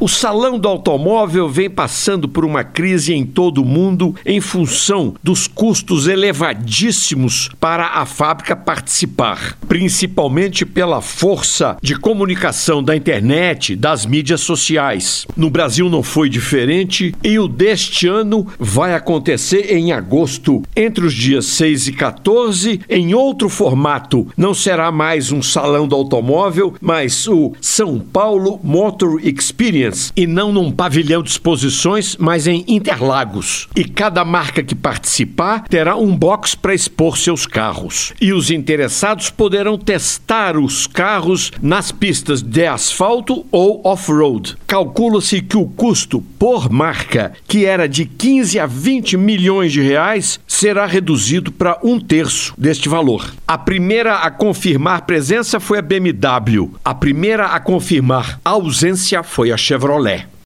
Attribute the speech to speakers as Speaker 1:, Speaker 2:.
Speaker 1: O salão do automóvel vem passando por uma crise em todo o mundo em função dos custos elevadíssimos para a fábrica participar, principalmente pela força de comunicação da internet, das mídias sociais. No Brasil não foi diferente e o deste ano vai acontecer em agosto, entre os dias 6 e 14, em outro formato. Não será mais um salão do automóvel, mas o São Paulo Motor Experience e não num pavilhão de exposições, mas em Interlagos. E cada marca que participar terá um box para expor seus carros. E os interessados poderão testar os carros nas pistas de asfalto ou off-road. Calcula-se que o custo por marca, que era de 15 a 20 milhões de reais, será reduzido para um terço deste valor. A primeira a confirmar presença foi a BMW. A primeira a confirmar ausência foi a Chevrolet.